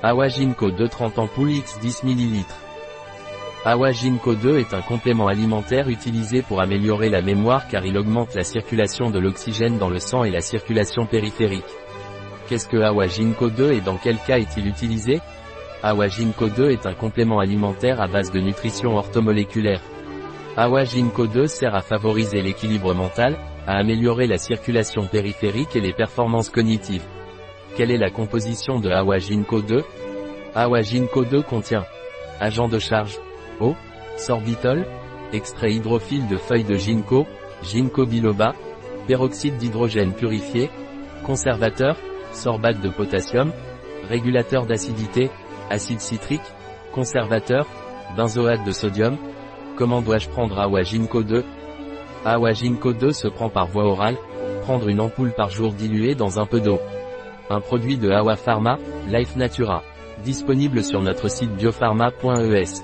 Awa Ginkgo 2 30 ampoules x 10 ml. Awa Ginkgo 2 est un complément alimentaire utilisé pour améliorer la mémoire car il augmente la circulation de l'oxygène dans le sang et la circulation périphérique. Qu'est-ce que Awa Ginkgo 2 et dans quel cas est-il utilisé? Awa Ginkgo 2 est un complément alimentaire à base de nutrition orthomoléculaire. Awa Ginkgo 2 sert à favoriser l'équilibre mental, à améliorer la circulation périphérique et les performances cognitives. Quelle est la composition de Awa Ginkgo 2 Awa Ginkgo 2 contient agent de charge, eau, sorbitol, extrait hydrophile de feuilles de ginkgo, ginkgo biloba, peroxyde d'hydrogène purifié, conservateur, sorbate de potassium, régulateur d'acidité, acide citrique, conservateur, benzoate de sodium. Comment dois-je prendre Awa Ginkgo 2 Awa Ginkgo 2 se prend par voie orale, prendre une ampoule par jour diluée dans un peu d'eau. Un produit de Awa Pharma, Life Natura. Disponible sur notre site biopharma.es.